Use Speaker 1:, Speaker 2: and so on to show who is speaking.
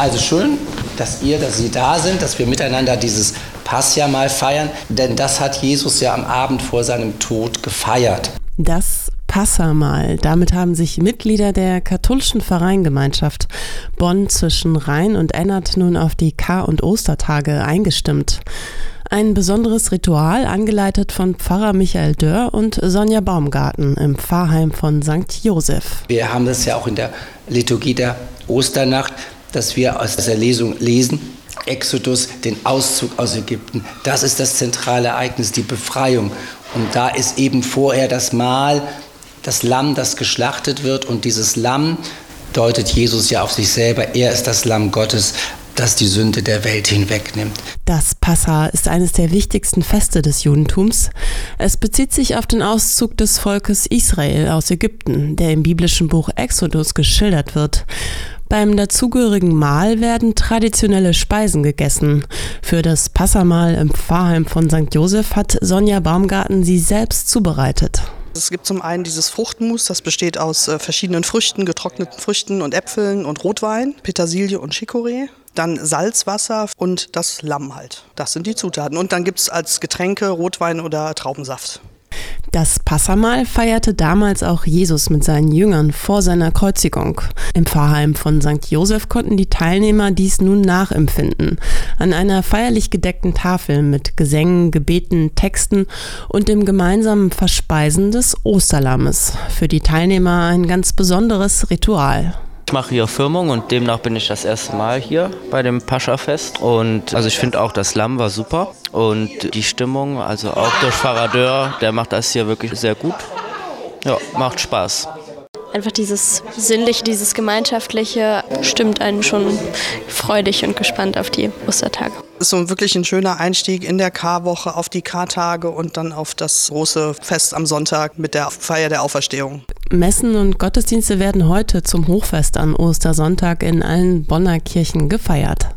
Speaker 1: Also schön, dass ihr, dass Sie da sind, dass wir miteinander dieses Passjahr mal feiern, denn das hat Jesus ja am Abend vor seinem Tod gefeiert.
Speaker 2: Das Passamal. Damit haben sich Mitglieder der katholischen Vereingemeinschaft Bonn zwischen Rhein und Ennert nun auf die Kar- und Ostertage eingestimmt. Ein besonderes Ritual, angeleitet von Pfarrer Michael Dörr und Sonja Baumgarten im Pfarrheim von St. Josef.
Speaker 1: Wir haben das ja auch in der Liturgie der Osternacht, dass wir aus dieser Lesung lesen, Exodus, den Auszug aus Ägypten. Das ist das zentrale Ereignis, die Befreiung. Und da ist eben vorher das Mahl, das Lamm, das geschlachtet wird. Und dieses Lamm deutet Jesus ja auf sich selber. Er ist das Lamm Gottes, das die Sünde der Welt hinwegnimmt.
Speaker 2: Das Passa ist eines der wichtigsten Feste des Judentums. Es bezieht sich auf den Auszug des Volkes Israel aus Ägypten, der im biblischen Buch Exodus geschildert wird. Beim dazugehörigen Mahl werden traditionelle Speisen gegessen. Für das Passamahl im Pfarrheim von St. Josef hat Sonja Baumgarten sie selbst zubereitet.
Speaker 3: Es gibt zum einen dieses Fruchtmus, das besteht aus äh, verschiedenen Früchten, getrockneten Früchten und Äpfeln und Rotwein, Petersilie und Chicorée. Dann Salzwasser und das Lamm halt. Das sind die Zutaten. Und dann gibt es als Getränke Rotwein oder Traubensaft.
Speaker 2: Das Passamal feierte damals auch Jesus mit seinen Jüngern vor seiner Kreuzigung. Im Pfarrheim von St. Josef konnten die Teilnehmer dies nun nachempfinden. An einer feierlich gedeckten Tafel mit Gesängen, Gebeten, Texten und dem gemeinsamen Verspeisen des Osterlammes. Für die Teilnehmer ein ganz besonderes Ritual.
Speaker 4: Ich mache hier Firmung und demnach bin ich das erste Mal hier bei dem Pascha-Fest. Und also ich finde auch, das Lamm war super. Und die Stimmung, also auch durch Faradeur, der macht das hier wirklich sehr gut. Ja, macht Spaß.
Speaker 5: Einfach dieses Sinnliche, dieses Gemeinschaftliche stimmt einen schon freudig und gespannt auf die Ostertage.
Speaker 3: Ist so wirklich ein schöner Einstieg in der Karwoche auf die Kartage und dann auf das große Fest am Sonntag mit der Feier der Auferstehung.
Speaker 2: Messen und Gottesdienste werden heute zum Hochfest an Ostersonntag in allen Bonner Kirchen gefeiert.